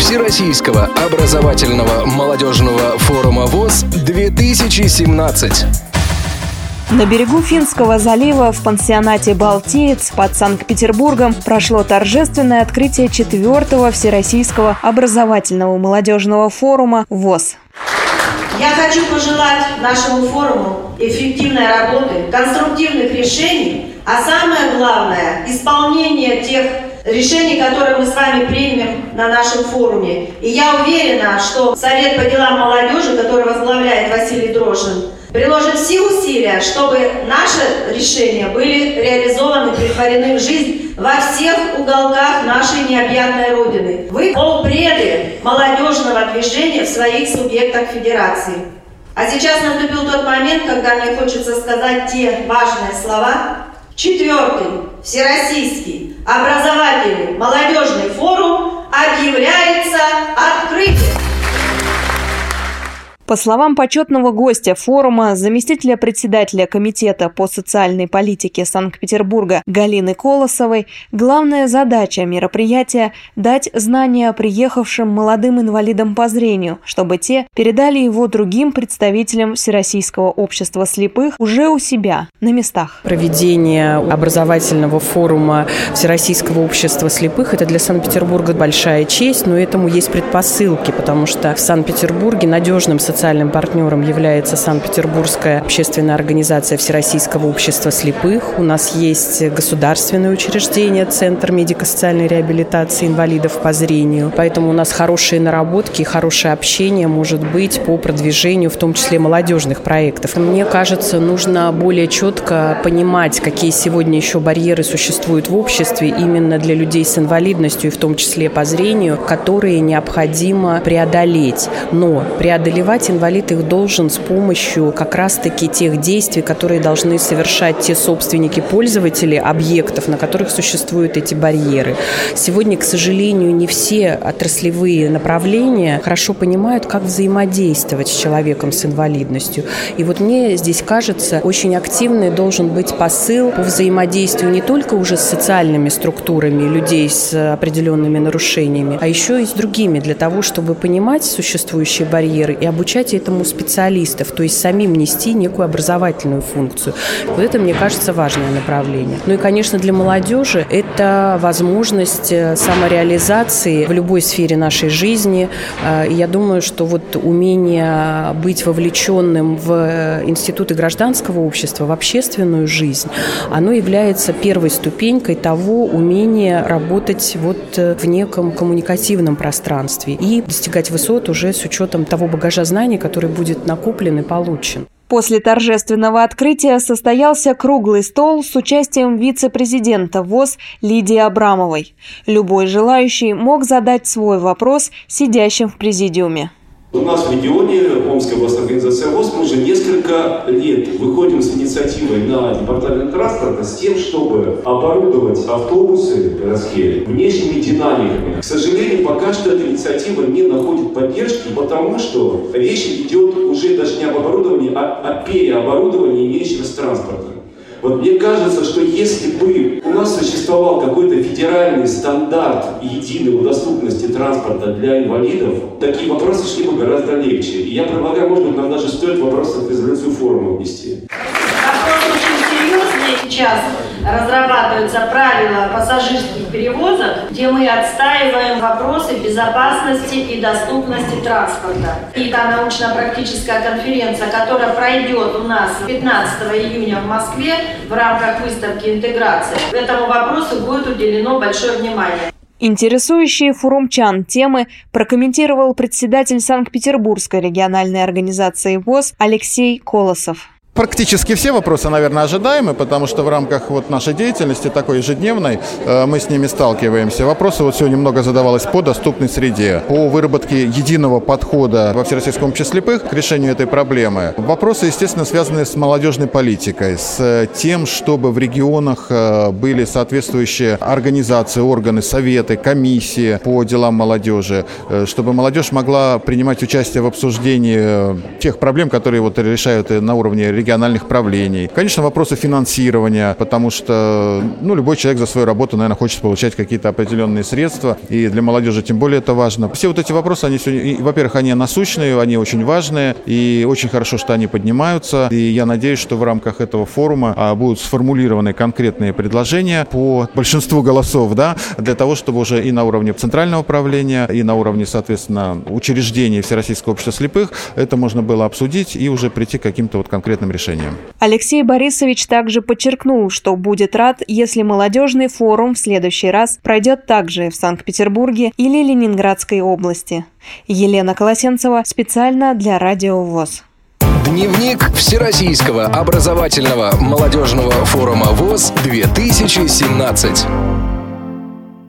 Всероссийского образовательного молодежного форума ВОЗ-2017. На берегу Финского залива в пансионате «Балтиец» под Санкт-Петербургом прошло торжественное открытие четвертого Всероссийского образовательного молодежного форума ВОЗ. Я хочу пожелать нашему форуму эффективной работы, конструктивных решений, а самое главное – исполнения тех решений, которые мы с вами примем на нашем форуме. И я уверена, что Совет по делам молодежи, который возглавляет Василий Дрожин, приложит все усилия, чтобы наши решения были реализованы, притворены в жизнь во всех уголках нашей необъятной Родины. Вы полпреды молодежного движения в своих субъектах Федерации. А сейчас наступил тот момент, когда мне хочется сказать те важные слова. Четвертый Всероссийский образовательный молодежный форум объявляется открытым. По словам почетного гостя форума, заместителя председателя Комитета по социальной политике Санкт-Петербурга Галины Колосовой, главная задача мероприятия – дать знания приехавшим молодым инвалидам по зрению, чтобы те передали его другим представителям Всероссийского общества слепых уже у себя, на местах. Проведение образовательного форума Всероссийского общества слепых – это для Санкт-Петербурга большая честь, но этому есть предпосылки, потому что в Санкт-Петербурге надежным социальным Социальным партнером является Санкт-Петербургская общественная организация Всероссийского общества слепых. У нас есть государственное учреждение, Центр медико-социальной реабилитации инвалидов по зрению. Поэтому у нас хорошие наработки хорошее общение может быть по продвижению, в том числе молодежных проектов. Мне кажется, нужно более четко понимать, какие сегодня еще барьеры существуют в обществе именно для людей с инвалидностью, и в том числе по зрению, которые необходимо преодолеть. Но преодолевать инвалид их должен с помощью как раз-таки тех действий, которые должны совершать те собственники, пользователи объектов, на которых существуют эти барьеры. Сегодня, к сожалению, не все отраслевые направления хорошо понимают, как взаимодействовать с человеком с инвалидностью. И вот мне здесь кажется, очень активный должен быть посыл по взаимодействию не только уже с социальными структурами людей с определенными нарушениями, а еще и с другими, для того, чтобы понимать существующие барьеры и обучать обучать этому специалистов, то есть самим нести некую образовательную функцию. Вот это, мне кажется, важное направление. Ну и, конечно, для молодежи это возможность э, самореализации в любой сфере нашей жизни. Э, я думаю, что вот умение быть вовлеченным в э, институты гражданского общества, в общественную жизнь, оно является первой ступенькой того умения работать вот в неком коммуникативном пространстве и достигать высот уже с учетом того багажа знаний, знаний, который будет накоплен и получен. После торжественного открытия состоялся круглый стол с участием вице-президента ВОЗ Лидии Абрамовой. Любой желающий мог задать свой вопрос сидящим в президиуме. У нас в регионе, Омская областная организация ВОЗ, мы уже несколько лет выходим с инициативой на департамент транспорта с тем, чтобы оборудовать автобусы городские внешними динамиками. К сожалению, пока что эта инициатива не находит поддержки, потому что речь идет уже даже не об оборудовании, а о переоборудовании имеющегося транспорта. Вот мне кажется, что если бы у нас существовал какой-то федеральный стандарт единой доступности транспорта для инвалидов, такие вопросы шли бы гораздо легче. И я предлагаю, может быть, нам даже стоит вопрос в резолюцию форума внести. Вопрос очень серьезный сейчас разрабатываются правила пассажирских перевозок, где мы отстаиваем вопросы безопасности и доступности транспорта. И та научно-практическая конференция, которая пройдет у нас 15 июня в Москве в рамках выставки интеграции, этому вопросу будет уделено большое внимание. Интересующие форумчан темы прокомментировал председатель Санкт-Петербургской региональной организации ВОЗ Алексей Колосов. Практически все вопросы, наверное, ожидаемы, потому что в рамках вот нашей деятельности такой ежедневной э, мы с ними сталкиваемся. Вопросы вот сегодня много задавалось по доступной среде, по выработке единого подхода во Всероссийском обществе слепых к решению этой проблемы. Вопросы, естественно, связаны с молодежной политикой, с тем, чтобы в регионах э, были соответствующие организации, органы, советы, комиссии по делам молодежи, э, чтобы молодежь могла принимать участие в обсуждении тех проблем, которые вот решают на уровне региональных правлений. Конечно, вопросы финансирования, потому что ну, любой человек за свою работу, наверное, хочет получать какие-то определенные средства, и для молодежи тем более это важно. Все вот эти вопросы, они сегодня, во-первых, они насущные, они очень важные, и очень хорошо, что они поднимаются, и я надеюсь, что в рамках этого форума а, будут сформулированы конкретные предложения по большинству голосов, да, для того, чтобы уже и на уровне центрального управления, и на уровне, соответственно, учреждений Всероссийского общества слепых это можно было обсудить и уже прийти к каким-то вот конкретным решениям. Алексей Борисович также подчеркнул, что будет рад, если молодежный форум в следующий раз пройдет также в Санкт-Петербурге или Ленинградской области. Елена Колосенцева специально для Радио ВОЗ. Дневник Всероссийского образовательного молодежного форума ВОЗ 2017.